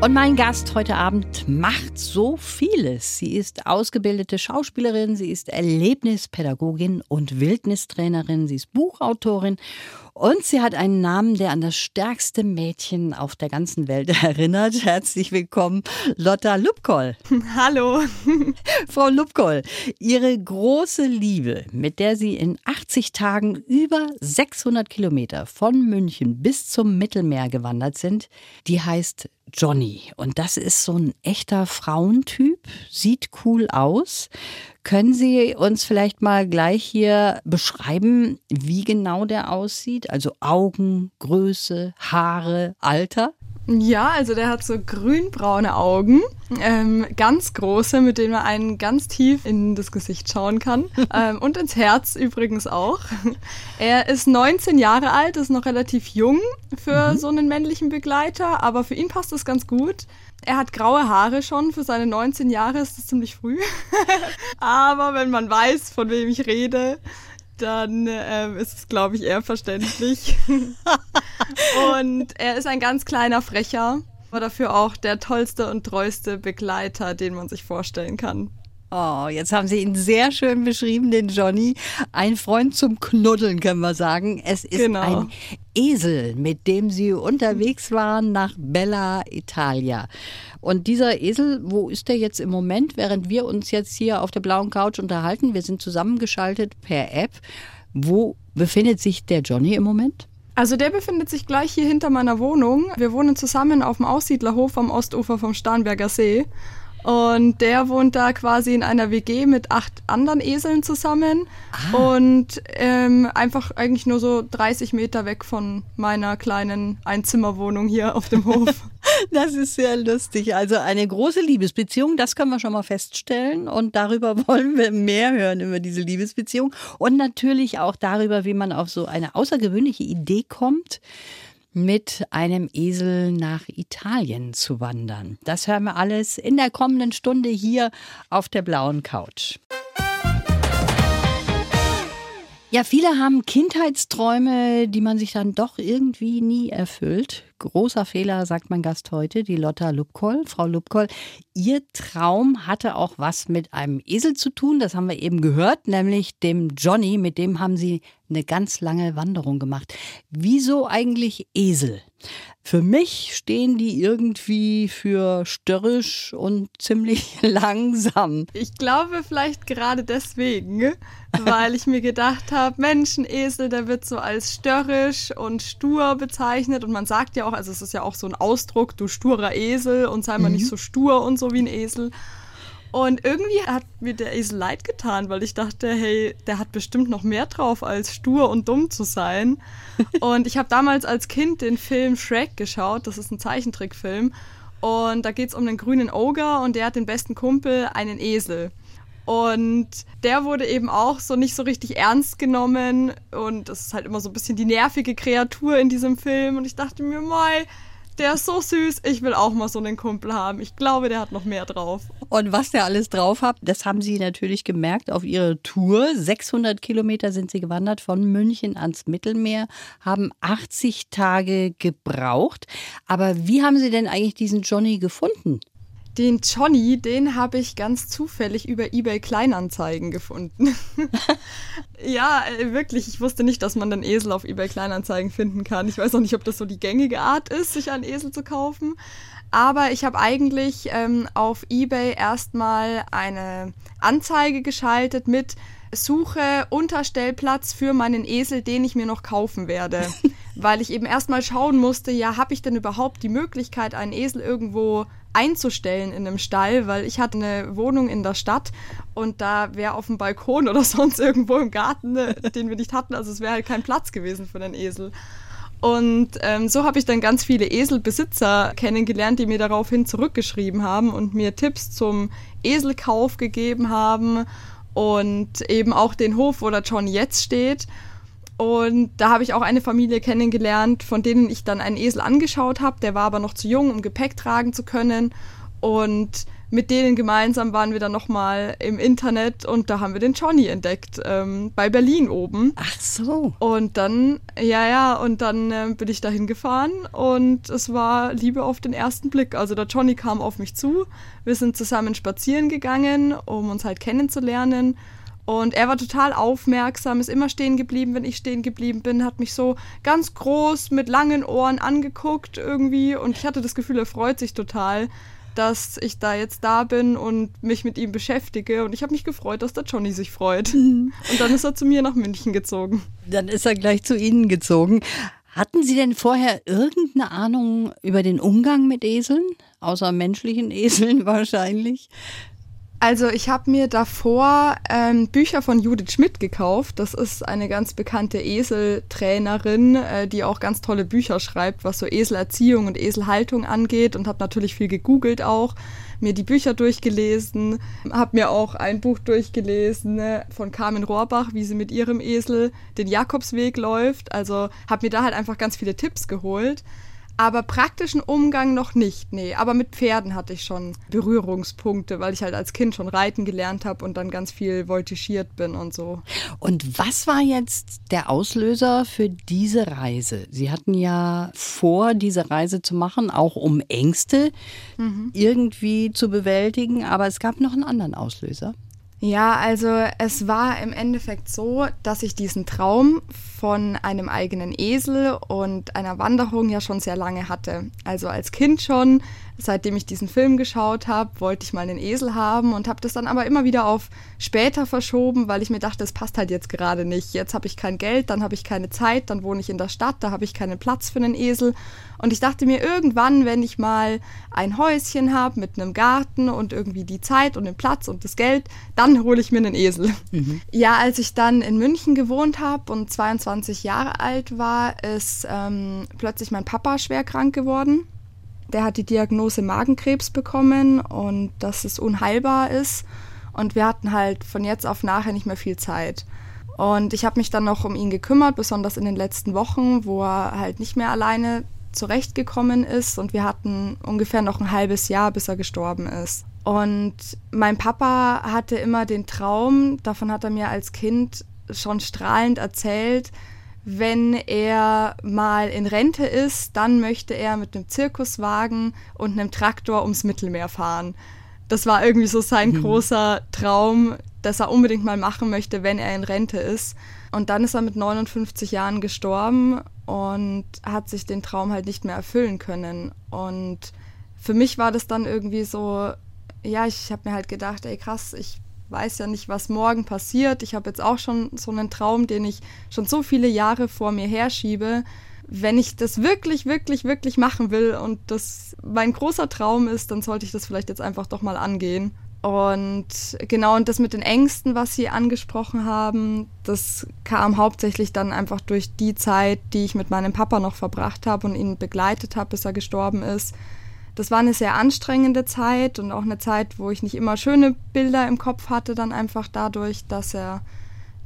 Und mein Gast heute Abend macht so vieles. Sie ist ausgebildete Schauspielerin, sie ist Erlebnispädagogin und Wildnistrainerin, sie ist Buchautorin und sie hat einen Namen, der an das stärkste Mädchen auf der ganzen Welt erinnert. Herzlich willkommen, Lotta Lubkoll. Hallo. Frau Lubkoll, Ihre große Liebe, mit der Sie in 80 Tagen über 600 Kilometer von München bis zum Mittelmeer gewandert sind, die heißt Johnny. Und das ist so ein echter Frauentyp, sieht cool aus. Können Sie uns vielleicht mal gleich hier beschreiben, wie genau der aussieht? Also Augen, Größe, Haare, Alter? Ja, also der hat so grünbraune Augen, ähm, ganz große, mit denen man einen ganz tief in das Gesicht schauen kann ähm, und ins Herz übrigens auch. Er ist 19 Jahre alt, ist noch relativ jung für mhm. so einen männlichen Begleiter, aber für ihn passt das ganz gut. Er hat graue Haare schon, für seine 19 Jahre ist das ziemlich früh. aber wenn man weiß, von wem ich rede, dann ähm, ist es, glaube ich, eher verständlich. und er ist ein ganz kleiner Frecher, aber dafür auch der tollste und treueste Begleiter, den man sich vorstellen kann. Oh, jetzt haben Sie ihn sehr schön beschrieben, den Johnny. Ein Freund zum Knuddeln, können wir sagen. Es ist genau. ein Esel, mit dem Sie unterwegs waren nach Bella Italia. Und dieser Esel, wo ist der jetzt im Moment, während wir uns jetzt hier auf der blauen Couch unterhalten? Wir sind zusammengeschaltet per App. Wo befindet sich der Johnny im Moment? Also der befindet sich gleich hier hinter meiner Wohnung. Wir wohnen zusammen auf dem Aussiedlerhof am Ostufer vom Starnberger See. Und der wohnt da quasi in einer WG mit acht anderen Eseln zusammen ah. und ähm, einfach eigentlich nur so 30 Meter weg von meiner kleinen Einzimmerwohnung hier auf dem Hof. das ist sehr lustig. Also eine große Liebesbeziehung, das können wir schon mal feststellen. Und darüber wollen wir mehr hören über diese Liebesbeziehung. Und natürlich auch darüber, wie man auf so eine außergewöhnliche Idee kommt mit einem Esel nach Italien zu wandern. Das hören wir alles in der kommenden Stunde hier auf der blauen Couch. Ja, viele haben Kindheitsträume, die man sich dann doch irgendwie nie erfüllt. Großer Fehler, sagt mein Gast heute, die Lotta Lubkoll. Frau Lubkoll, Ihr Traum hatte auch was mit einem Esel zu tun, das haben wir eben gehört, nämlich dem Johnny, mit dem haben Sie eine ganz lange Wanderung gemacht. Wieso eigentlich Esel? Für mich stehen die irgendwie für störrisch und ziemlich langsam. Ich glaube vielleicht gerade deswegen, weil ich mir gedacht habe, Mensch, ein Esel, der wird so als störrisch und stur bezeichnet und man sagt ja auch, also es ist ja auch so ein Ausdruck, du sturer Esel und sei mal mhm. nicht so stur und so wie ein Esel. Und irgendwie hat mir der Esel leid getan, weil ich dachte, hey, der hat bestimmt noch mehr drauf, als stur und dumm zu sein. und ich habe damals als Kind den Film Shrek geschaut, das ist ein Zeichentrickfilm. Und da geht es um den grünen Ogre und der hat den besten Kumpel, einen Esel. Und der wurde eben auch so nicht so richtig ernst genommen. Und das ist halt immer so ein bisschen die nervige Kreatur in diesem Film. Und ich dachte mir, mal, der ist so süß. Ich will auch mal so einen Kumpel haben. Ich glaube, der hat noch mehr drauf. Und was der alles drauf hat, das haben Sie natürlich gemerkt auf Ihrer Tour. 600 Kilometer sind Sie gewandert von München ans Mittelmeer, haben 80 Tage gebraucht. Aber wie haben Sie denn eigentlich diesen Johnny gefunden? Den Johnny, den habe ich ganz zufällig über eBay Kleinanzeigen gefunden. ja, äh, wirklich. Ich wusste nicht, dass man den Esel auf eBay Kleinanzeigen finden kann. Ich weiß auch nicht, ob das so die gängige Art ist, sich einen Esel zu kaufen. Aber ich habe eigentlich ähm, auf eBay erstmal eine Anzeige geschaltet mit Suche Unterstellplatz für meinen Esel, den ich mir noch kaufen werde. Weil ich eben erstmal schauen musste, ja, habe ich denn überhaupt die Möglichkeit, einen Esel irgendwo einzustellen in einem Stall, weil ich hatte eine Wohnung in der Stadt und da wäre auf dem Balkon oder sonst irgendwo im Garten, ne, den wir nicht hatten, also es wäre halt kein Platz gewesen für den Esel. Und ähm, so habe ich dann ganz viele Eselbesitzer kennengelernt, die mir daraufhin zurückgeschrieben haben und mir Tipps zum Eselkauf gegeben haben und eben auch den Hof, wo der John jetzt steht. Und da habe ich auch eine Familie kennengelernt, von denen ich dann einen Esel angeschaut habe. Der war aber noch zu jung, um Gepäck tragen zu können. Und mit denen gemeinsam waren wir dann nochmal im Internet und da haben wir den Johnny entdeckt, ähm, bei Berlin oben. Ach so. Und dann, ja, ja, und dann äh, bin ich dahin gefahren und es war Liebe auf den ersten Blick. Also der Johnny kam auf mich zu, wir sind zusammen spazieren gegangen, um uns halt kennenzulernen. Und er war total aufmerksam, ist immer stehen geblieben, wenn ich stehen geblieben bin, hat mich so ganz groß mit langen Ohren angeguckt irgendwie und ich hatte das Gefühl, er freut sich total dass ich da jetzt da bin und mich mit ihm beschäftige. Und ich habe mich gefreut, dass der Johnny sich freut. Mhm. Und dann ist er zu mir nach München gezogen. Dann ist er gleich zu Ihnen gezogen. Hatten Sie denn vorher irgendeine Ahnung über den Umgang mit Eseln? Außer menschlichen Eseln wahrscheinlich. Also ich habe mir davor ähm, Bücher von Judith Schmidt gekauft. Das ist eine ganz bekannte Eseltrainerin, äh, die auch ganz tolle Bücher schreibt, was so Eselerziehung und Eselhaltung angeht und habe natürlich viel gegoogelt auch, mir die Bücher durchgelesen, habe mir auch ein Buch durchgelesen ne, von Carmen Rohrbach, wie sie mit ihrem Esel den Jakobsweg läuft. Also habe mir da halt einfach ganz viele Tipps geholt. Aber praktischen Umgang noch nicht, nee. Aber mit Pferden hatte ich schon Berührungspunkte, weil ich halt als Kind schon reiten gelernt habe und dann ganz viel voltigiert bin und so. Und was war jetzt der Auslöser für diese Reise? Sie hatten ja vor, diese Reise zu machen, auch um Ängste mhm. irgendwie zu bewältigen, aber es gab noch einen anderen Auslöser. Ja, also es war im Endeffekt so, dass ich diesen Traum von einem eigenen Esel und einer Wanderung ja schon sehr lange hatte. Also als Kind schon, seitdem ich diesen Film geschaut habe, wollte ich mal einen Esel haben und habe das dann aber immer wieder auf später verschoben, weil ich mir dachte, es passt halt jetzt gerade nicht. Jetzt habe ich kein Geld, dann habe ich keine Zeit, dann wohne ich in der Stadt, da habe ich keinen Platz für einen Esel. Und ich dachte mir irgendwann, wenn ich mal ein Häuschen habe mit einem Garten und irgendwie die Zeit und den Platz und das Geld, dann hole ich mir einen Esel. Mhm. Ja, als ich dann in München gewohnt habe und 22 Jahre alt war, ist ähm, plötzlich mein Papa schwer krank geworden der hat die Diagnose Magenkrebs bekommen und dass es unheilbar ist. Und wir hatten halt von jetzt auf nachher nicht mehr viel Zeit. Und ich habe mich dann noch um ihn gekümmert, besonders in den letzten Wochen, wo er halt nicht mehr alleine zurechtgekommen ist. Und wir hatten ungefähr noch ein halbes Jahr, bis er gestorben ist. Und mein Papa hatte immer den Traum, davon hat er mir als Kind schon strahlend erzählt, wenn er mal in Rente ist, dann möchte er mit einem Zirkuswagen und einem Traktor ums Mittelmeer fahren. Das war irgendwie so sein mhm. großer Traum, dass er unbedingt mal machen möchte, wenn er in Rente ist. Und dann ist er mit 59 Jahren gestorben und hat sich den Traum halt nicht mehr erfüllen können. Und für mich war das dann irgendwie so, ja, ich habe mir halt gedacht, ey krass, ich weiß ja nicht, was morgen passiert. Ich habe jetzt auch schon so einen Traum, den ich schon so viele Jahre vor mir herschiebe. Wenn ich das wirklich, wirklich, wirklich machen will und das mein großer Traum ist, dann sollte ich das vielleicht jetzt einfach doch mal angehen. Und genau, und das mit den Ängsten, was Sie angesprochen haben, das kam hauptsächlich dann einfach durch die Zeit, die ich mit meinem Papa noch verbracht habe und ihn begleitet habe, bis er gestorben ist das war eine sehr anstrengende Zeit und auch eine Zeit, wo ich nicht immer schöne Bilder im Kopf hatte, dann einfach dadurch, dass er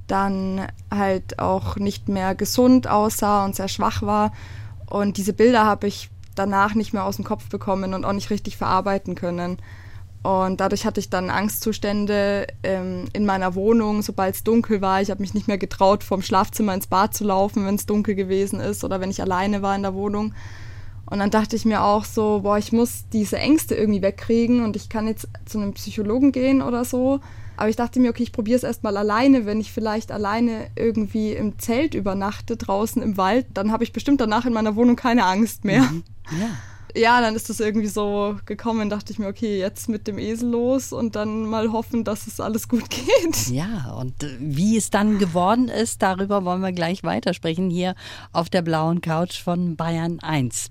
dann halt auch nicht mehr gesund aussah und sehr schwach war. Und diese Bilder habe ich danach nicht mehr aus dem Kopf bekommen und auch nicht richtig verarbeiten können. Und dadurch hatte ich dann Angstzustände ähm, in meiner Wohnung, sobald es dunkel war. Ich habe mich nicht mehr getraut, vom Schlafzimmer ins Bad zu laufen, wenn es dunkel gewesen ist oder wenn ich alleine war in der Wohnung. Und dann dachte ich mir auch so, boah, ich muss diese Ängste irgendwie wegkriegen und ich kann jetzt zu einem Psychologen gehen oder so. Aber ich dachte mir, okay, ich probiere es erstmal alleine. Wenn ich vielleicht alleine irgendwie im Zelt übernachte, draußen im Wald, dann habe ich bestimmt danach in meiner Wohnung keine Angst mehr. Mhm. Ja. Ja, dann ist das irgendwie so gekommen, dachte ich mir, okay, jetzt mit dem Esel los und dann mal hoffen, dass es alles gut geht. Ja, und äh, wie es dann geworden ist, darüber wollen wir gleich weitersprechen hier auf der blauen Couch von Bayern 1.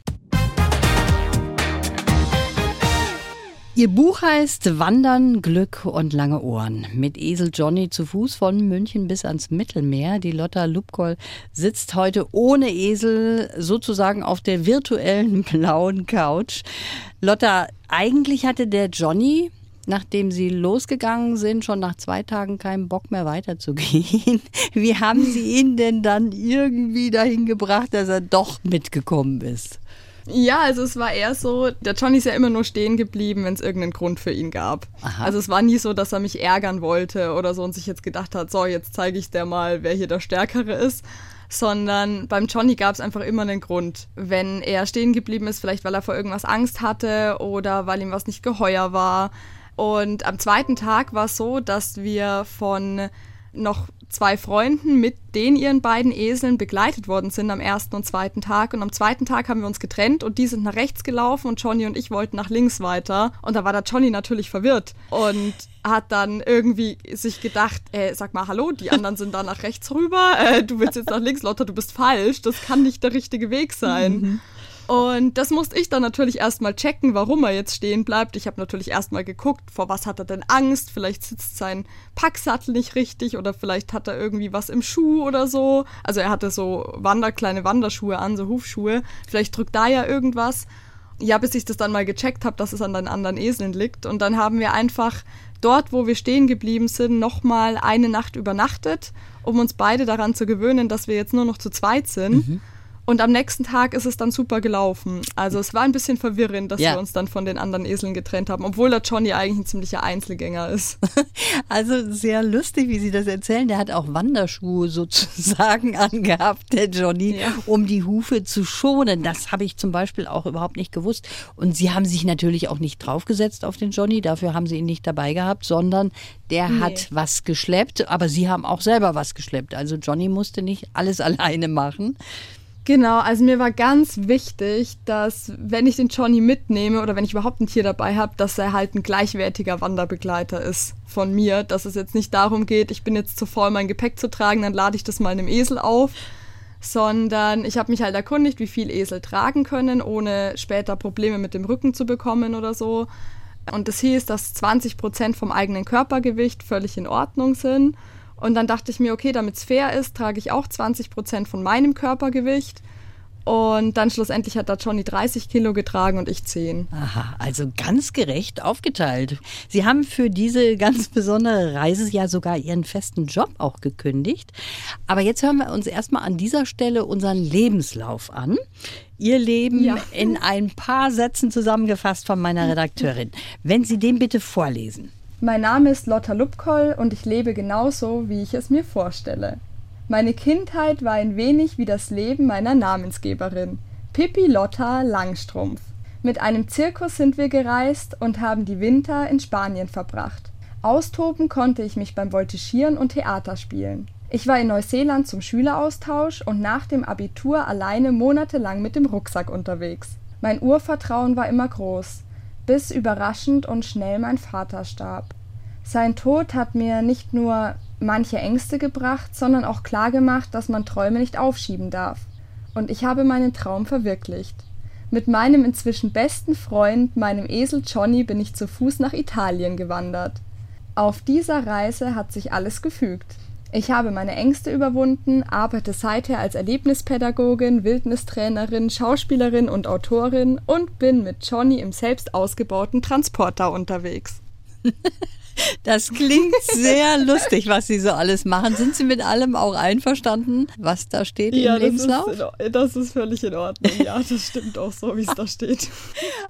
Ihr Buch heißt Wandern, Glück und lange Ohren. Mit Esel Johnny zu Fuß von München bis ans Mittelmeer. Die Lotta Lubkoll sitzt heute ohne Esel sozusagen auf der virtuellen blauen Couch. Lotta, eigentlich hatte der Johnny nachdem Sie losgegangen sind, schon nach zwei Tagen keinen Bock mehr weiterzugehen. Wie haben Sie ihn denn dann irgendwie dahin gebracht, dass er doch mitgekommen ist? Ja, also es war eher so, der Johnny ist ja immer nur stehen geblieben, wenn es irgendeinen Grund für ihn gab. Aha. Also es war nie so, dass er mich ärgern wollte oder so und sich jetzt gedacht hat, so, jetzt zeige ich dir mal, wer hier der Stärkere ist. Sondern beim Johnny gab es einfach immer einen Grund. Wenn er stehen geblieben ist, vielleicht weil er vor irgendwas Angst hatte oder weil ihm was nicht geheuer war. Und am zweiten Tag war es so, dass wir von noch zwei Freunden mit den ihren beiden Eseln begleitet worden sind am ersten und zweiten Tag. Und am zweiten Tag haben wir uns getrennt und die sind nach rechts gelaufen und Johnny und ich wollten nach links weiter. Und da war der Johnny natürlich verwirrt und hat dann irgendwie sich gedacht, äh, sag mal, hallo, die anderen sind da nach rechts rüber, äh, du willst jetzt nach links, Lotta, du bist falsch, das kann nicht der richtige Weg sein. Mhm. Und das musste ich dann natürlich erstmal checken, warum er jetzt stehen bleibt. Ich habe natürlich erstmal geguckt, vor was hat er denn Angst? Vielleicht sitzt sein Packsattel nicht richtig oder vielleicht hat er irgendwie was im Schuh oder so. Also er hatte so Wander, kleine Wanderschuhe an, so Hufschuhe. Vielleicht drückt da ja irgendwas. Ja, bis ich das dann mal gecheckt habe, dass es an den anderen Eseln liegt. Und dann haben wir einfach dort, wo wir stehen geblieben sind, nochmal eine Nacht übernachtet, um uns beide daran zu gewöhnen, dass wir jetzt nur noch zu zweit sind. Mhm. Und am nächsten Tag ist es dann super gelaufen. Also es war ein bisschen verwirrend, dass ja. wir uns dann von den anderen Eseln getrennt haben, obwohl der Johnny eigentlich ein ziemlicher Einzelgänger ist. Also sehr lustig, wie Sie das erzählen. Der hat auch Wanderschuhe sozusagen angehabt, der Johnny, ja. um die Hufe zu schonen. Das habe ich zum Beispiel auch überhaupt nicht gewusst. Und Sie haben sich natürlich auch nicht draufgesetzt auf den Johnny. Dafür haben Sie ihn nicht dabei gehabt, sondern der nee. hat was geschleppt. Aber Sie haben auch selber was geschleppt. Also Johnny musste nicht alles alleine machen. Genau, also mir war ganz wichtig, dass wenn ich den Johnny mitnehme oder wenn ich überhaupt ein Tier dabei habe, dass er halt ein gleichwertiger Wanderbegleiter ist von mir. Dass es jetzt nicht darum geht, ich bin jetzt zu voll, mein Gepäck zu tragen, dann lade ich das mal einem Esel auf. Sondern ich habe mich halt erkundigt, wie viel Esel tragen können, ohne später Probleme mit dem Rücken zu bekommen oder so. Und das hieß, dass 20 Prozent vom eigenen Körpergewicht völlig in Ordnung sind. Und dann dachte ich mir, okay, damit es fair ist, trage ich auch 20 Prozent von meinem Körpergewicht. Und dann schlussendlich hat da Johnny 30 Kilo getragen und ich 10. Aha, also ganz gerecht aufgeteilt. Sie haben für diese ganz besondere Reise ja sogar Ihren festen Job auch gekündigt. Aber jetzt hören wir uns erstmal an dieser Stelle unseren Lebenslauf an. Ihr Leben ja. in ein paar Sätzen zusammengefasst von meiner Redakteurin. Wenn Sie den bitte vorlesen. Mein Name ist Lotta Lupkoll und ich lebe genauso, wie ich es mir vorstelle. Meine Kindheit war ein wenig wie das Leben meiner Namensgeberin, Pippi Lotta Langstrumpf. Mit einem Zirkus sind wir gereist und haben die Winter in Spanien verbracht. Austoben konnte ich mich beim Voltigieren und Theater spielen. Ich war in Neuseeland zum Schüleraustausch und nach dem Abitur alleine monatelang mit dem Rucksack unterwegs. Mein Urvertrauen war immer groß bis überraschend und schnell mein Vater starb. Sein Tod hat mir nicht nur manche Ängste gebracht, sondern auch klargemacht, dass man Träume nicht aufschieben darf. Und ich habe meinen Traum verwirklicht. Mit meinem inzwischen besten Freund, meinem Esel Johnny, bin ich zu Fuß nach Italien gewandert. Auf dieser Reise hat sich alles gefügt. Ich habe meine Ängste überwunden, arbeite seither als Erlebnispädagogin, Wildnistrainerin, Schauspielerin und Autorin und bin mit Johnny im selbst ausgebauten Transporter unterwegs. Das klingt sehr lustig, was Sie so alles machen. Sind Sie mit allem auch einverstanden, was da steht ja, im Lebenslauf? Ja, das, das ist völlig in Ordnung. Ja, das stimmt auch so, wie es da steht.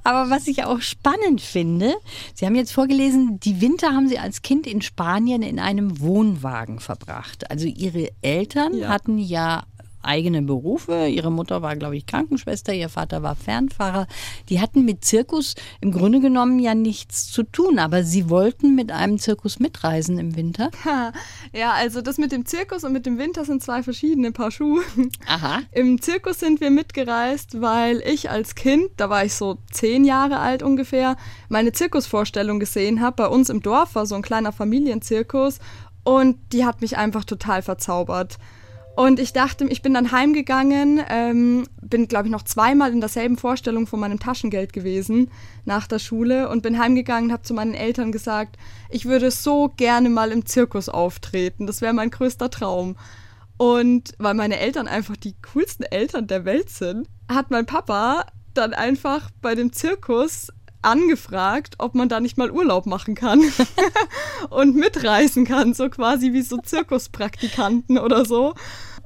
Aber was ich auch spannend finde, Sie haben jetzt vorgelesen, die Winter haben Sie als Kind in Spanien in einem Wohnwagen verbracht. Also Ihre Eltern ja. hatten ja eigene Berufe. Ihre Mutter war, glaube ich, Krankenschwester, ihr Vater war Fernfahrer. Die hatten mit Zirkus im Grunde genommen ja nichts zu tun, aber sie wollten mit einem Zirkus mitreisen im Winter. Ja, also das mit dem Zirkus und mit dem Winter sind zwei verschiedene Paar Schuhe. Aha. Im Zirkus sind wir mitgereist, weil ich als Kind, da war ich so zehn Jahre alt ungefähr, meine Zirkusvorstellung gesehen habe. Bei uns im Dorf war so ein kleiner Familienzirkus und die hat mich einfach total verzaubert. Und ich dachte, ich bin dann heimgegangen, ähm, bin, glaube ich, noch zweimal in derselben Vorstellung von meinem Taschengeld gewesen nach der Schule und bin heimgegangen und habe zu meinen Eltern gesagt, ich würde so gerne mal im Zirkus auftreten. Das wäre mein größter Traum. Und weil meine Eltern einfach die coolsten Eltern der Welt sind, hat mein Papa dann einfach bei dem Zirkus angefragt, ob man da nicht mal Urlaub machen kann und mitreisen kann, so quasi wie so Zirkuspraktikanten oder so.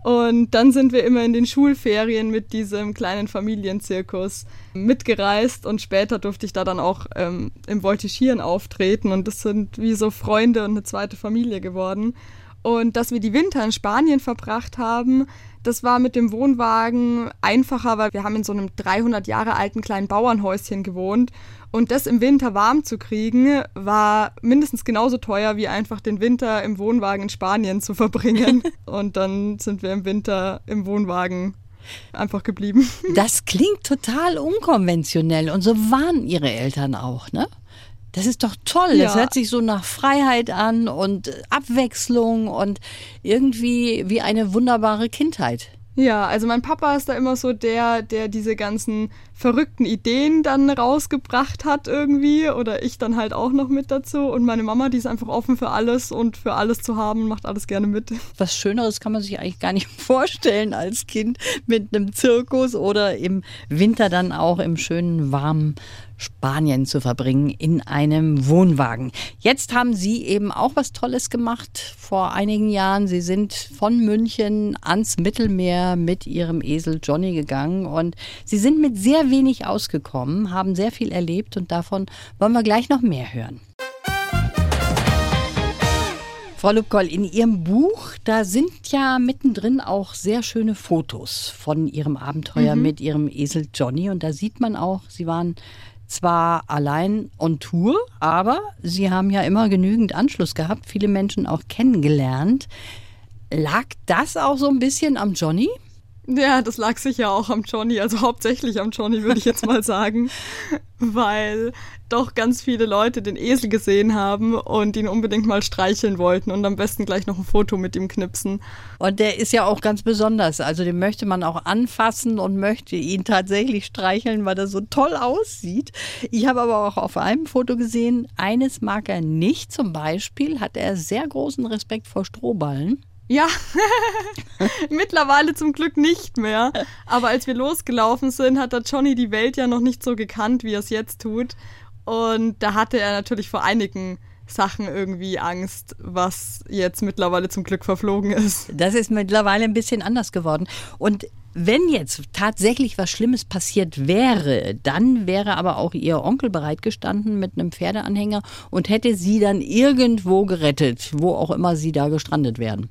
Und dann sind wir immer in den Schulferien mit diesem kleinen Familienzirkus mitgereist und später durfte ich da dann auch ähm, im Voltigieren auftreten und das sind wie so Freunde und eine zweite Familie geworden. Und dass wir die Winter in Spanien verbracht haben, das war mit dem Wohnwagen einfacher, weil wir haben in so einem 300 Jahre alten kleinen Bauernhäuschen gewohnt. Und das im Winter warm zu kriegen, war mindestens genauso teuer, wie einfach den Winter im Wohnwagen in Spanien zu verbringen. Und dann sind wir im Winter im Wohnwagen einfach geblieben. Das klingt total unkonventionell. Und so waren Ihre Eltern auch, ne? Das ist doch toll. Ja. Das hört sich so nach Freiheit an und Abwechslung und irgendwie wie eine wunderbare Kindheit. Ja, also mein Papa ist da immer so der, der diese ganzen verrückten Ideen dann rausgebracht hat irgendwie oder ich dann halt auch noch mit dazu und meine Mama, die ist einfach offen für alles und für alles zu haben, macht alles gerne mit. Was Schöneres kann man sich eigentlich gar nicht vorstellen als Kind mit einem Zirkus oder im Winter dann auch im schönen warmen Spanien zu verbringen in einem Wohnwagen. Jetzt haben Sie eben auch was Tolles gemacht vor einigen Jahren. Sie sind von München ans Mittelmeer mit Ihrem Esel Johnny gegangen und Sie sind mit sehr wenig ausgekommen, haben sehr viel erlebt und davon wollen wir gleich noch mehr hören. Frau Lubkoll, in Ihrem Buch, da sind ja mittendrin auch sehr schöne Fotos von Ihrem Abenteuer mhm. mit Ihrem Esel Johnny. Und da sieht man auch, Sie waren zwar allein on Tour, aber sie haben ja immer genügend Anschluss gehabt, viele Menschen auch kennengelernt. Lag das auch so ein bisschen am Johnny? Ja, das lag sicher auch am Johnny, also hauptsächlich am Johnny, würde ich jetzt mal sagen, weil doch ganz viele Leute den Esel gesehen haben und ihn unbedingt mal streicheln wollten und am besten gleich noch ein Foto mit ihm knipsen. Und der ist ja auch ganz besonders, also den möchte man auch anfassen und möchte ihn tatsächlich streicheln, weil er so toll aussieht. Ich habe aber auch auf einem Foto gesehen, eines mag er nicht, zum Beispiel hat er sehr großen Respekt vor Strohballen. Ja, mittlerweile zum Glück nicht mehr. Aber als wir losgelaufen sind, hat der Johnny die Welt ja noch nicht so gekannt, wie er es jetzt tut. Und da hatte er natürlich vor einigen Sachen irgendwie Angst, was jetzt mittlerweile zum Glück verflogen ist. Das ist mittlerweile ein bisschen anders geworden. Und wenn jetzt tatsächlich was Schlimmes passiert wäre, dann wäre aber auch ihr Onkel bereitgestanden mit einem Pferdeanhänger und hätte sie dann irgendwo gerettet, wo auch immer sie da gestrandet wären.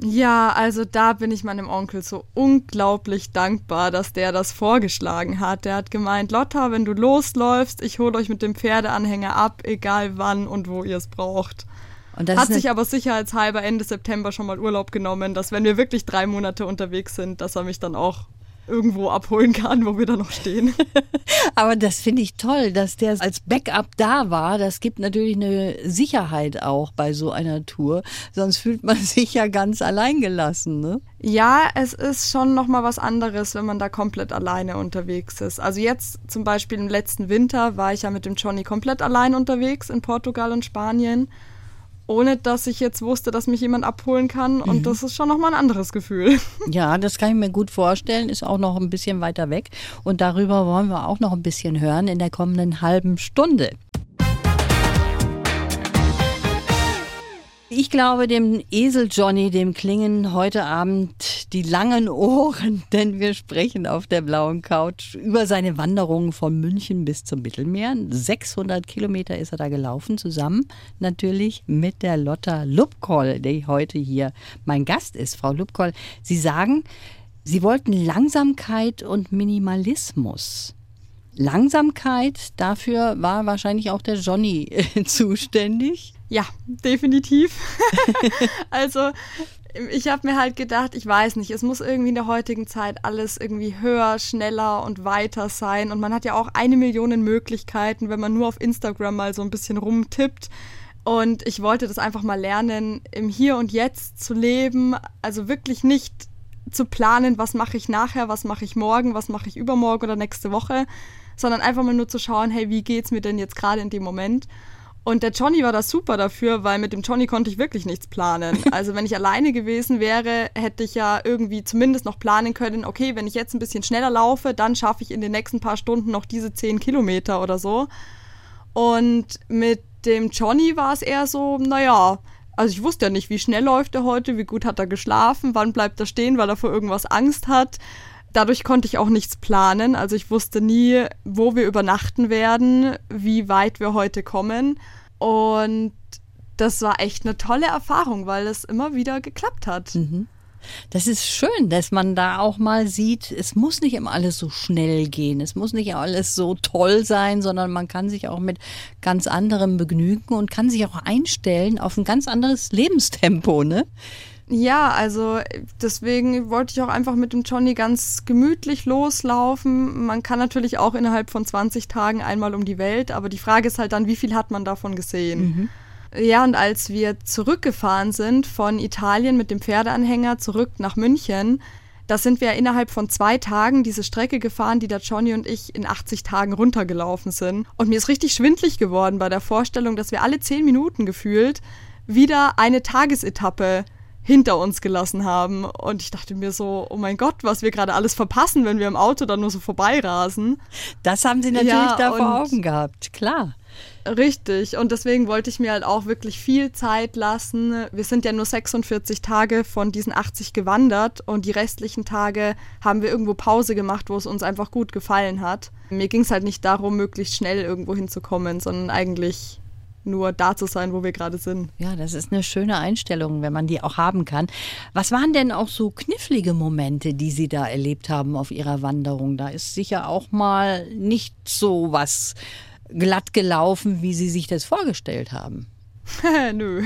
Ja, also da bin ich meinem Onkel so unglaublich dankbar, dass der das vorgeschlagen hat. Der hat gemeint, Lotta, wenn du losläufst, ich hole euch mit dem Pferdeanhänger ab, egal wann und wo ihr es braucht. hat sich aber sicherheitshalber Ende September schon mal Urlaub genommen, dass wenn wir wirklich drei Monate unterwegs sind, dass er mich dann auch irgendwo abholen kann, wo wir da noch stehen. Aber das finde ich toll, dass der als Backup da war. Das gibt natürlich eine Sicherheit auch bei so einer Tour. Sonst fühlt man sich ja ganz alleingelassen, ne? Ja, es ist schon nochmal was anderes, wenn man da komplett alleine unterwegs ist. Also jetzt zum Beispiel im letzten Winter war ich ja mit dem Johnny komplett allein unterwegs in Portugal und Spanien ohne dass ich jetzt wusste, dass mich jemand abholen kann. Und mhm. das ist schon nochmal ein anderes Gefühl. Ja, das kann ich mir gut vorstellen. Ist auch noch ein bisschen weiter weg. Und darüber wollen wir auch noch ein bisschen hören in der kommenden halben Stunde. Ich glaube, dem Esel Johnny, dem klingen heute Abend die langen Ohren, denn wir sprechen auf der blauen Couch über seine Wanderungen von München bis zum Mittelmeer. 600 Kilometer ist er da gelaufen, zusammen natürlich mit der Lotta Lubkoll, die heute hier mein Gast ist. Frau Lubkoll, Sie sagen, Sie wollten Langsamkeit und Minimalismus. Langsamkeit, dafür war wahrscheinlich auch der Johnny zuständig. Ja, definitiv. also ich habe mir halt gedacht, ich weiß nicht, es muss irgendwie in der heutigen Zeit alles irgendwie höher, schneller und weiter sein. Und man hat ja auch eine Million Möglichkeiten, wenn man nur auf Instagram mal so ein bisschen rumtippt. Und ich wollte das einfach mal lernen, im Hier und Jetzt zu leben. Also wirklich nicht zu planen, was mache ich nachher, was mache ich morgen, was mache ich übermorgen oder nächste Woche, sondern einfach mal nur zu schauen, hey, wie geht's mir denn jetzt gerade in dem Moment? Und der Johnny war da super dafür, weil mit dem Johnny konnte ich wirklich nichts planen. Also wenn ich alleine gewesen wäre, hätte ich ja irgendwie zumindest noch planen können, okay, wenn ich jetzt ein bisschen schneller laufe, dann schaffe ich in den nächsten paar Stunden noch diese 10 Kilometer oder so. Und mit dem Johnny war es eher so, naja, Also ich wusste ja nicht, wie schnell läuft er heute, wie gut hat er geschlafen, wann bleibt er stehen, weil er vor irgendwas Angst hat. Dadurch konnte ich auch nichts planen. Also ich wusste nie, wo wir übernachten werden, wie weit wir heute kommen. Und das war echt eine tolle Erfahrung, weil es immer wieder geklappt hat. Mhm. Das ist schön, dass man da auch mal sieht, es muss nicht immer alles so schnell gehen, es muss nicht alles so toll sein, sondern man kann sich auch mit ganz anderem begnügen und kann sich auch einstellen auf ein ganz anderes Lebenstempo, ne? Ja, also deswegen wollte ich auch einfach mit dem Johnny ganz gemütlich loslaufen. Man kann natürlich auch innerhalb von 20 Tagen einmal um die Welt, aber die Frage ist halt dann, wie viel hat man davon gesehen? Mhm. Ja, und als wir zurückgefahren sind von Italien mit dem Pferdeanhänger zurück nach München, da sind wir innerhalb von zwei Tagen diese Strecke gefahren, die der Johnny und ich in 80 Tagen runtergelaufen sind. Und mir ist richtig schwindlig geworden bei der Vorstellung, dass wir alle zehn Minuten gefühlt wieder eine Tagesetappe hinter uns gelassen haben. Und ich dachte mir so, oh mein Gott, was wir gerade alles verpassen, wenn wir im Auto dann nur so vorbeirasen. Das haben sie natürlich ja, da vor Augen gehabt, klar. Richtig. Und deswegen wollte ich mir halt auch wirklich viel Zeit lassen. Wir sind ja nur 46 Tage von diesen 80 gewandert und die restlichen Tage haben wir irgendwo Pause gemacht, wo es uns einfach gut gefallen hat. Mir ging es halt nicht darum, möglichst schnell irgendwo hinzukommen, sondern eigentlich nur da zu sein, wo wir gerade sind. Ja, das ist eine schöne Einstellung, wenn man die auch haben kann. Was waren denn auch so knifflige Momente, die Sie da erlebt haben auf Ihrer Wanderung? Da ist sicher auch mal nicht so was glatt gelaufen, wie Sie sich das vorgestellt haben. Nö.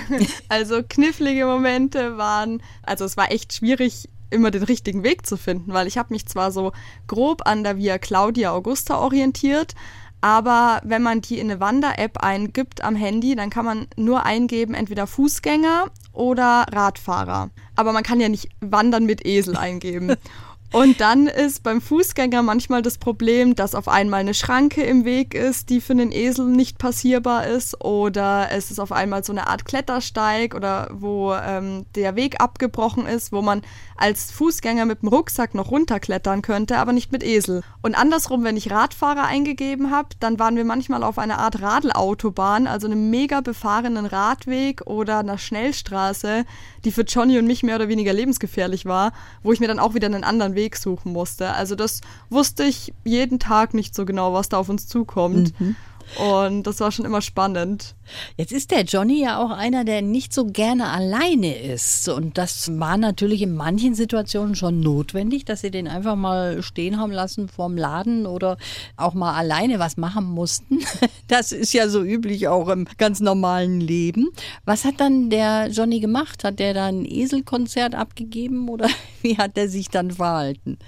Also knifflige Momente waren, also es war echt schwierig, immer den richtigen Weg zu finden, weil ich habe mich zwar so grob an der Via Claudia Augusta orientiert, aber wenn man die in eine Wander-App eingibt am Handy, dann kann man nur eingeben, entweder Fußgänger oder Radfahrer. Aber man kann ja nicht Wandern mit Esel eingeben. Und dann ist beim Fußgänger manchmal das Problem, dass auf einmal eine Schranke im Weg ist, die für einen Esel nicht passierbar ist. Oder es ist auf einmal so eine Art Klettersteig oder wo ähm, der Weg abgebrochen ist, wo man als Fußgänger mit dem Rucksack noch runterklettern könnte, aber nicht mit Esel. Und andersrum, wenn ich Radfahrer eingegeben habe, dann waren wir manchmal auf einer Art Radelautobahn, also einem mega befahrenen Radweg oder einer Schnellstraße, die für Johnny und mich mehr oder weniger lebensgefährlich war, wo ich mir dann auch wieder einen anderen Weg suchen musste. Also das wusste ich jeden Tag nicht so genau, was da auf uns zukommt. Mhm. Und das war schon immer spannend. Jetzt ist der Johnny ja auch einer, der nicht so gerne alleine ist. Und das war natürlich in manchen Situationen schon notwendig, dass sie den einfach mal stehen haben lassen vorm Laden oder auch mal alleine was machen mussten. Das ist ja so üblich auch im ganz normalen Leben. Was hat dann der Johnny gemacht? Hat der da ein Eselkonzert abgegeben oder wie hat er sich dann verhalten?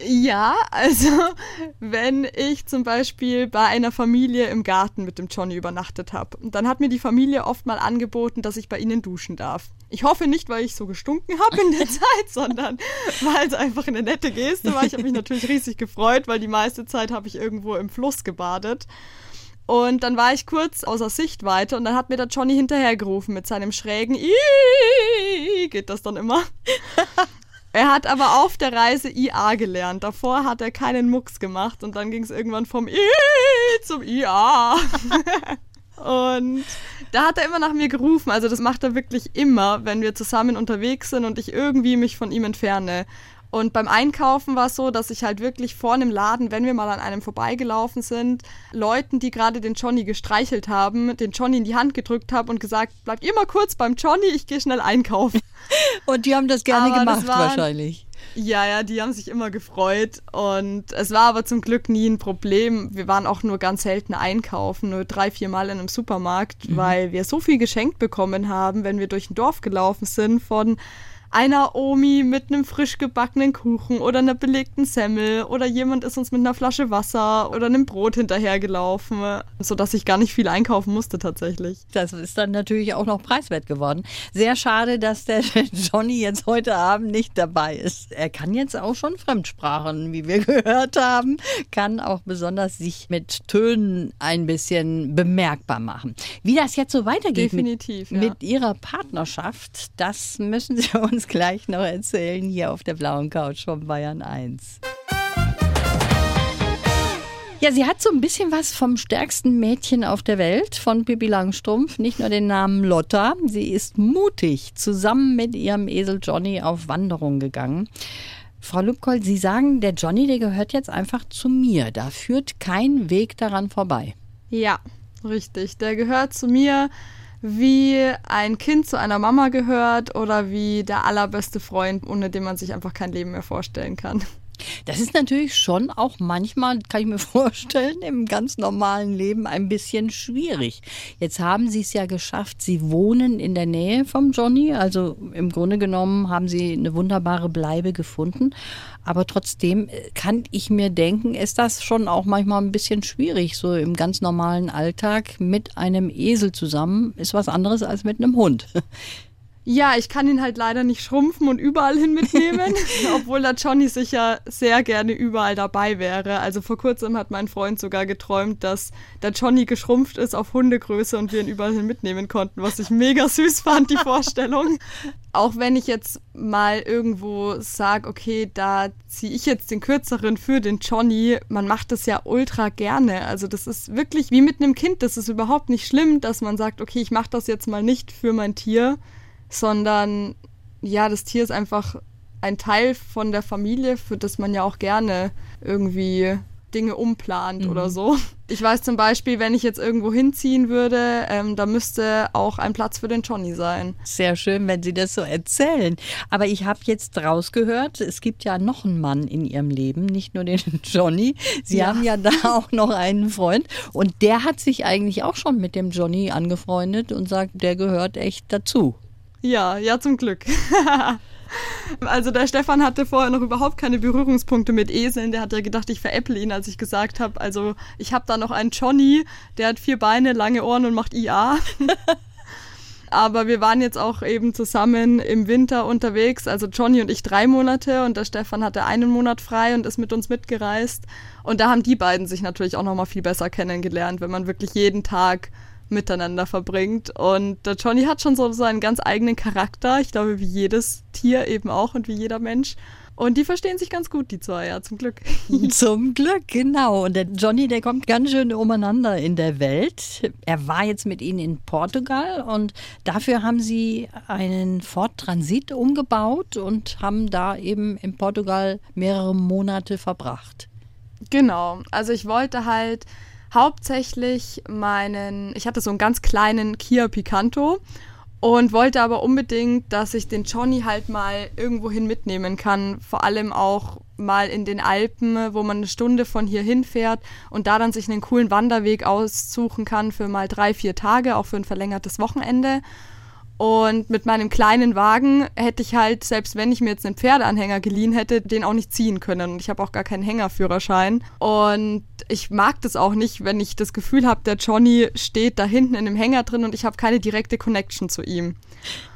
Ja, also wenn ich zum Beispiel bei einer Familie im Garten mit dem Johnny übernachtet habe, dann hat mir die Familie oft mal angeboten, dass ich bei ihnen duschen darf. Ich hoffe nicht, weil ich so gestunken habe in der Zeit, sondern weil es einfach eine nette Geste war. Ich habe mich natürlich riesig gefreut, weil die meiste Zeit habe ich irgendwo im Fluss gebadet. Und dann war ich kurz außer Sichtweite und dann hat mir der Johnny hinterhergerufen mit seinem schrägen Ii, geht das dann immer. Er hat aber auf der Reise IA gelernt. Davor hat er keinen Mucks gemacht und dann ging es irgendwann vom I zum IA. und da hat er immer nach mir gerufen. Also das macht er wirklich immer, wenn wir zusammen unterwegs sind und ich irgendwie mich von ihm entferne. Und beim Einkaufen war es so, dass ich halt wirklich vor einem Laden, wenn wir mal an einem vorbeigelaufen sind, Leuten, die gerade den Johnny gestreichelt haben, den Johnny in die Hand gedrückt habe und gesagt, bleibt ihr mal kurz beim Johnny, ich gehe schnell einkaufen. Und die haben das gerne aber gemacht das waren, wahrscheinlich. Ja, ja, die haben sich immer gefreut und es war aber zum Glück nie ein Problem. Wir waren auch nur ganz selten einkaufen, nur drei, vier Mal in einem Supermarkt, mhm. weil wir so viel geschenkt bekommen haben, wenn wir durch ein Dorf gelaufen sind von einer Omi mit einem frisch gebackenen Kuchen oder einer belegten Semmel oder jemand ist uns mit einer Flasche Wasser oder einem Brot hinterhergelaufen, sodass ich gar nicht viel einkaufen musste tatsächlich. Das ist dann natürlich auch noch preiswert geworden. Sehr schade, dass der Johnny jetzt heute Abend nicht dabei ist. Er kann jetzt auch schon Fremdsprachen, wie wir gehört haben, kann auch besonders sich mit Tönen ein bisschen bemerkbar machen. Wie das jetzt so weitergeht Definitiv, mit, ja. mit Ihrer Partnerschaft, das müssen Sie uns uns gleich noch erzählen hier auf der blauen Couch von Bayern 1. Ja, sie hat so ein bisschen was vom stärksten Mädchen auf der Welt von Pippi Langstrumpf. Nicht nur den Namen Lotta. Sie ist mutig zusammen mit ihrem Esel Johnny auf Wanderung gegangen. Frau Lubkold, Sie sagen, der Johnny, der gehört jetzt einfach zu mir. Da führt kein Weg daran vorbei. Ja, richtig. Der gehört zu mir wie ein Kind zu einer Mama gehört oder wie der allerbeste Freund, ohne den man sich einfach kein Leben mehr vorstellen kann. Das ist natürlich schon auch manchmal, kann ich mir vorstellen, im ganz normalen Leben ein bisschen schwierig. Jetzt haben Sie es ja geschafft, Sie wohnen in der Nähe vom Johnny, also im Grunde genommen haben Sie eine wunderbare Bleibe gefunden. Aber trotzdem äh, kann ich mir denken, ist das schon auch manchmal ein bisschen schwierig, so im ganz normalen Alltag mit einem Esel zusammen ist was anderes als mit einem Hund. Ja, ich kann ihn halt leider nicht schrumpfen und überall hin mitnehmen, obwohl der Johnny sicher sehr gerne überall dabei wäre. Also vor kurzem hat mein Freund sogar geträumt, dass der Johnny geschrumpft ist auf Hundegröße und wir ihn überall hin mitnehmen konnten, was ich mega süß fand, die Vorstellung. Auch wenn ich jetzt mal irgendwo sage, okay, da ziehe ich jetzt den kürzeren für den Johnny, man macht das ja ultra gerne. Also das ist wirklich wie mit einem Kind, das ist überhaupt nicht schlimm, dass man sagt, okay, ich mache das jetzt mal nicht für mein Tier sondern ja, das Tier ist einfach ein Teil von der Familie, für das man ja auch gerne irgendwie Dinge umplant mhm. oder so. Ich weiß zum Beispiel, wenn ich jetzt irgendwo hinziehen würde, ähm, da müsste auch ein Platz für den Johnny sein. Sehr schön, wenn Sie das so erzählen. Aber ich habe jetzt rausgehört, es gibt ja noch einen Mann in Ihrem Leben, nicht nur den Johnny. Sie ja. haben ja da auch noch einen Freund und der hat sich eigentlich auch schon mit dem Johnny angefreundet und sagt, der gehört echt dazu. Ja, ja, zum Glück. Also der Stefan hatte vorher noch überhaupt keine Berührungspunkte mit Eseln. Der hat ja gedacht, ich veräpple ihn, als ich gesagt habe, also ich habe da noch einen Johnny, der hat vier Beine, lange Ohren und macht IA. Aber wir waren jetzt auch eben zusammen im Winter unterwegs, also Johnny und ich drei Monate und der Stefan hatte einen Monat frei und ist mit uns mitgereist. Und da haben die beiden sich natürlich auch nochmal viel besser kennengelernt, wenn man wirklich jeden Tag miteinander verbringt. Und der Johnny hat schon so seinen ganz eigenen Charakter. Ich glaube, wie jedes Tier eben auch und wie jeder Mensch. Und die verstehen sich ganz gut, die zwei, ja, zum Glück. Zum Glück, genau. Und der Johnny, der kommt ganz schön umeinander in der Welt. Er war jetzt mit Ihnen in Portugal und dafür haben Sie einen Ford Transit umgebaut und haben da eben in Portugal mehrere Monate verbracht. Genau. Also ich wollte halt hauptsächlich meinen, ich hatte so einen ganz kleinen Kia Picanto und wollte aber unbedingt, dass ich den Johnny halt mal irgendwohin mitnehmen kann, vor allem auch mal in den Alpen, wo man eine Stunde von hier hinfährt und da dann sich einen coolen Wanderweg aussuchen kann für mal drei, vier Tage, auch für ein verlängertes Wochenende. Und mit meinem kleinen Wagen hätte ich halt, selbst wenn ich mir jetzt einen Pferdeanhänger geliehen hätte, den auch nicht ziehen können. Und ich habe auch gar keinen Hängerführerschein. Und ich mag das auch nicht, wenn ich das Gefühl habe, der Johnny steht da hinten in dem Hänger drin und ich habe keine direkte Connection zu ihm.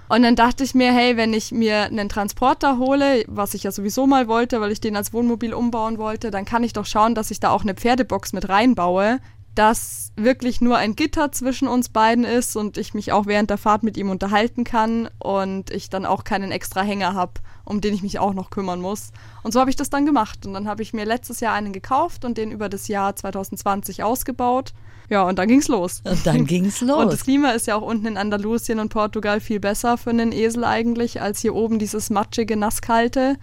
Und dann dachte ich mir, hey, wenn ich mir einen Transporter hole, was ich ja sowieso mal wollte, weil ich den als Wohnmobil umbauen wollte, dann kann ich doch schauen, dass ich da auch eine Pferdebox mit reinbaue, dass wirklich nur ein Gitter zwischen uns beiden ist und ich mich auch während der Fahrt mit ihm unterhalten kann und ich dann auch keinen extra Hänger habe, um den ich mich auch noch kümmern muss. Und so habe ich das dann gemacht. Und dann habe ich mir letztes Jahr einen gekauft und den über das Jahr 2020 ausgebaut. Ja, und dann ging's los. Und dann ging's los. Und das Klima ist ja auch unten in Andalusien und Portugal viel besser für einen Esel eigentlich, als hier oben dieses matschige, nasskalte.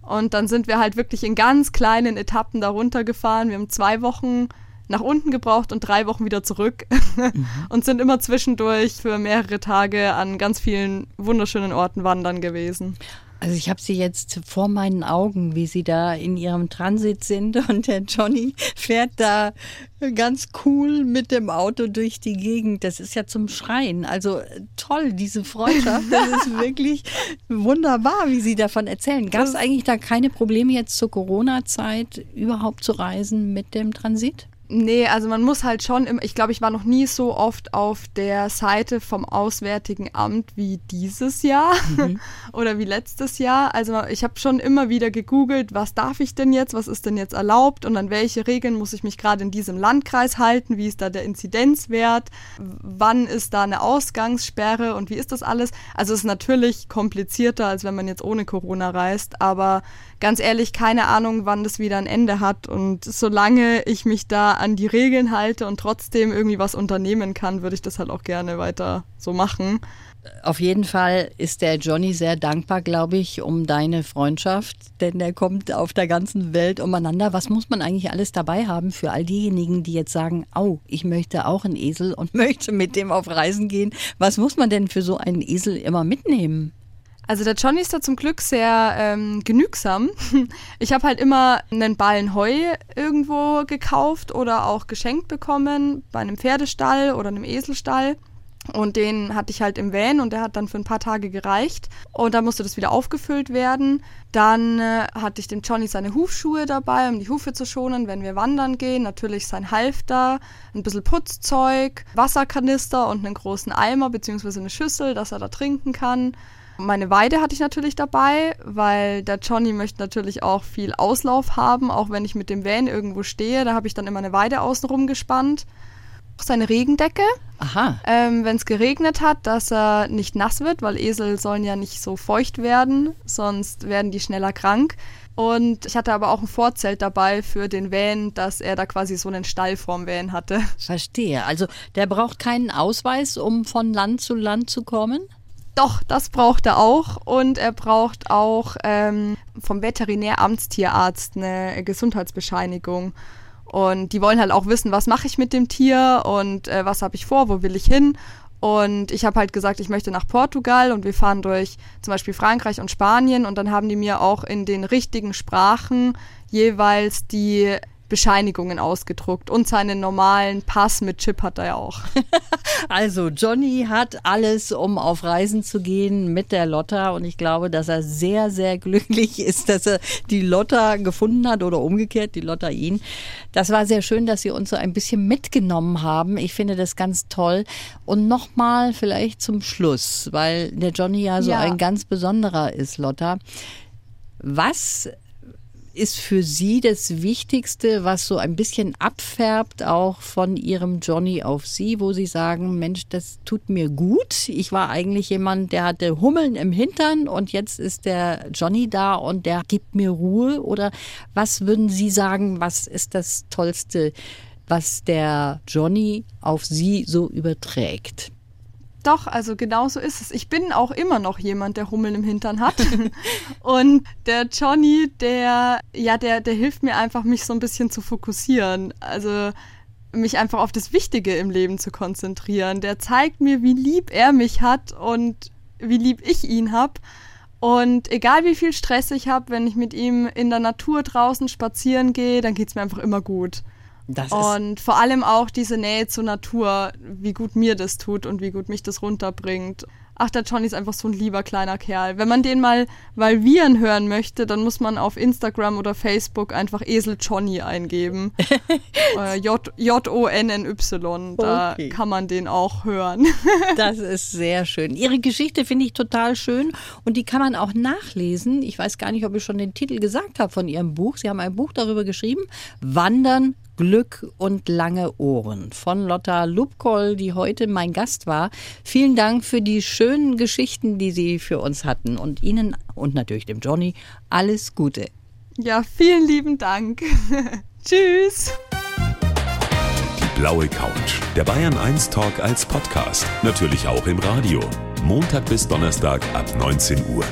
Und dann sind wir halt wirklich in ganz kleinen Etappen darunter gefahren. Wir haben zwei Wochen nach unten gebraucht und drei Wochen wieder zurück mhm. und sind immer zwischendurch für mehrere Tage an ganz vielen wunderschönen Orten wandern gewesen. Also ich habe sie jetzt vor meinen Augen, wie sie da in ihrem Transit sind und der Johnny fährt da ganz cool mit dem Auto durch die Gegend. Das ist ja zum Schreien. Also toll, diese Freundschaft. Das ist wirklich wunderbar, wie Sie davon erzählen. Gab es eigentlich da keine Probleme jetzt zur Corona-Zeit überhaupt zu reisen mit dem Transit? Nee, also man muss halt schon, im, ich glaube, ich war noch nie so oft auf der Seite vom Auswärtigen Amt wie dieses Jahr mhm. oder wie letztes Jahr. Also ich habe schon immer wieder gegoogelt, was darf ich denn jetzt, was ist denn jetzt erlaubt und an welche Regeln muss ich mich gerade in diesem Landkreis halten, wie ist da der Inzidenzwert, wann ist da eine Ausgangssperre und wie ist das alles. Also es ist natürlich komplizierter, als wenn man jetzt ohne Corona reist, aber ganz ehrlich keine Ahnung, wann das wieder ein Ende hat. Und solange ich mich da an die Regeln halte und trotzdem irgendwie was unternehmen kann, würde ich das halt auch gerne weiter so machen. Auf jeden Fall ist der Johnny sehr dankbar, glaube ich, um deine Freundschaft, denn der kommt auf der ganzen Welt umeinander. Was muss man eigentlich alles dabei haben für all diejenigen, die jetzt sagen, oh, ich möchte auch einen Esel und möchte mit dem auf Reisen gehen? Was muss man denn für so einen Esel immer mitnehmen? Also der Johnny ist da zum Glück sehr ähm, genügsam. Ich habe halt immer einen Ballen Heu irgendwo gekauft oder auch geschenkt bekommen bei einem Pferdestall oder einem Eselstall. Und den hatte ich halt im Van und der hat dann für ein paar Tage gereicht. Und dann musste das wieder aufgefüllt werden. Dann äh, hatte ich dem Johnny seine Hufschuhe dabei, um die Hufe zu schonen, wenn wir wandern gehen. Natürlich sein Halfter, ein bisschen Putzzeug, Wasserkanister und einen großen Eimer bzw. eine Schüssel, dass er da trinken kann. Meine Weide hatte ich natürlich dabei, weil der Johnny möchte natürlich auch viel Auslauf haben, auch wenn ich mit dem Van irgendwo stehe. Da habe ich dann immer eine Weide außenrum gespannt. Seine Regendecke. Aha. Ähm, wenn es geregnet hat, dass er nicht nass wird, weil Esel sollen ja nicht so feucht werden, sonst werden die schneller krank. Und ich hatte aber auch ein Vorzelt dabei für den Van, dass er da quasi so einen Stall vorm Van hatte. Verstehe. Also der braucht keinen Ausweis, um von Land zu Land zu kommen? Doch, das braucht er auch. Und er braucht auch ähm, vom Veterinäramtstierarzt eine Gesundheitsbescheinigung. Und die wollen halt auch wissen, was mache ich mit dem Tier und äh, was habe ich vor, wo will ich hin. Und ich habe halt gesagt, ich möchte nach Portugal und wir fahren durch zum Beispiel Frankreich und Spanien und dann haben die mir auch in den richtigen Sprachen jeweils die Bescheinigungen ausgedruckt und seinen normalen Pass mit Chip hat er ja auch. also Johnny hat alles, um auf Reisen zu gehen mit der Lotta und ich glaube, dass er sehr, sehr glücklich ist, dass er die Lotta gefunden hat oder umgekehrt, die Lotta ihn. Das war sehr schön, dass Sie uns so ein bisschen mitgenommen haben. Ich finde das ganz toll. Und nochmal vielleicht zum Schluss, weil der Johnny ja so ja. ein ganz besonderer ist, Lotta. Was ist für Sie das Wichtigste, was so ein bisschen abfärbt auch von Ihrem Johnny auf Sie, wo Sie sagen, Mensch, das tut mir gut. Ich war eigentlich jemand, der hatte Hummeln im Hintern und jetzt ist der Johnny da und der gibt mir Ruhe. Oder was würden Sie sagen, was ist das Tollste, was der Johnny auf Sie so überträgt? Doch, also genau so ist es. Ich bin auch immer noch jemand, der Hummeln im Hintern hat. und der Johnny, der, ja, der, der hilft mir einfach, mich so ein bisschen zu fokussieren. Also mich einfach auf das Wichtige im Leben zu konzentrieren. Der zeigt mir, wie lieb er mich hat und wie lieb ich ihn habe. Und egal wie viel Stress ich habe, wenn ich mit ihm in der Natur draußen spazieren gehe, dann geht es mir einfach immer gut. Das und vor allem auch diese Nähe zur Natur, wie gut mir das tut und wie gut mich das runterbringt. Ach, der Johnny ist einfach so ein lieber kleiner Kerl. Wenn man den mal valvieren hören möchte, dann muss man auf Instagram oder Facebook einfach Esel Johnny eingeben. Äh, J-O-N-N-Y. Da okay. kann man den auch hören. das ist sehr schön. Ihre Geschichte finde ich total schön und die kann man auch nachlesen. Ich weiß gar nicht, ob ich schon den Titel gesagt habe von Ihrem Buch. Sie haben ein Buch darüber geschrieben. Wandern Glück und lange Ohren von Lotta Lubkoll, die heute mein Gast war. Vielen Dank für die schönen Geschichten, die Sie für uns hatten und Ihnen und natürlich dem Johnny alles Gute. Ja, vielen lieben Dank. Tschüss. Die blaue Couch. Der Bayern 1 Talk als Podcast. Natürlich auch im Radio. Montag bis Donnerstag ab 19 Uhr.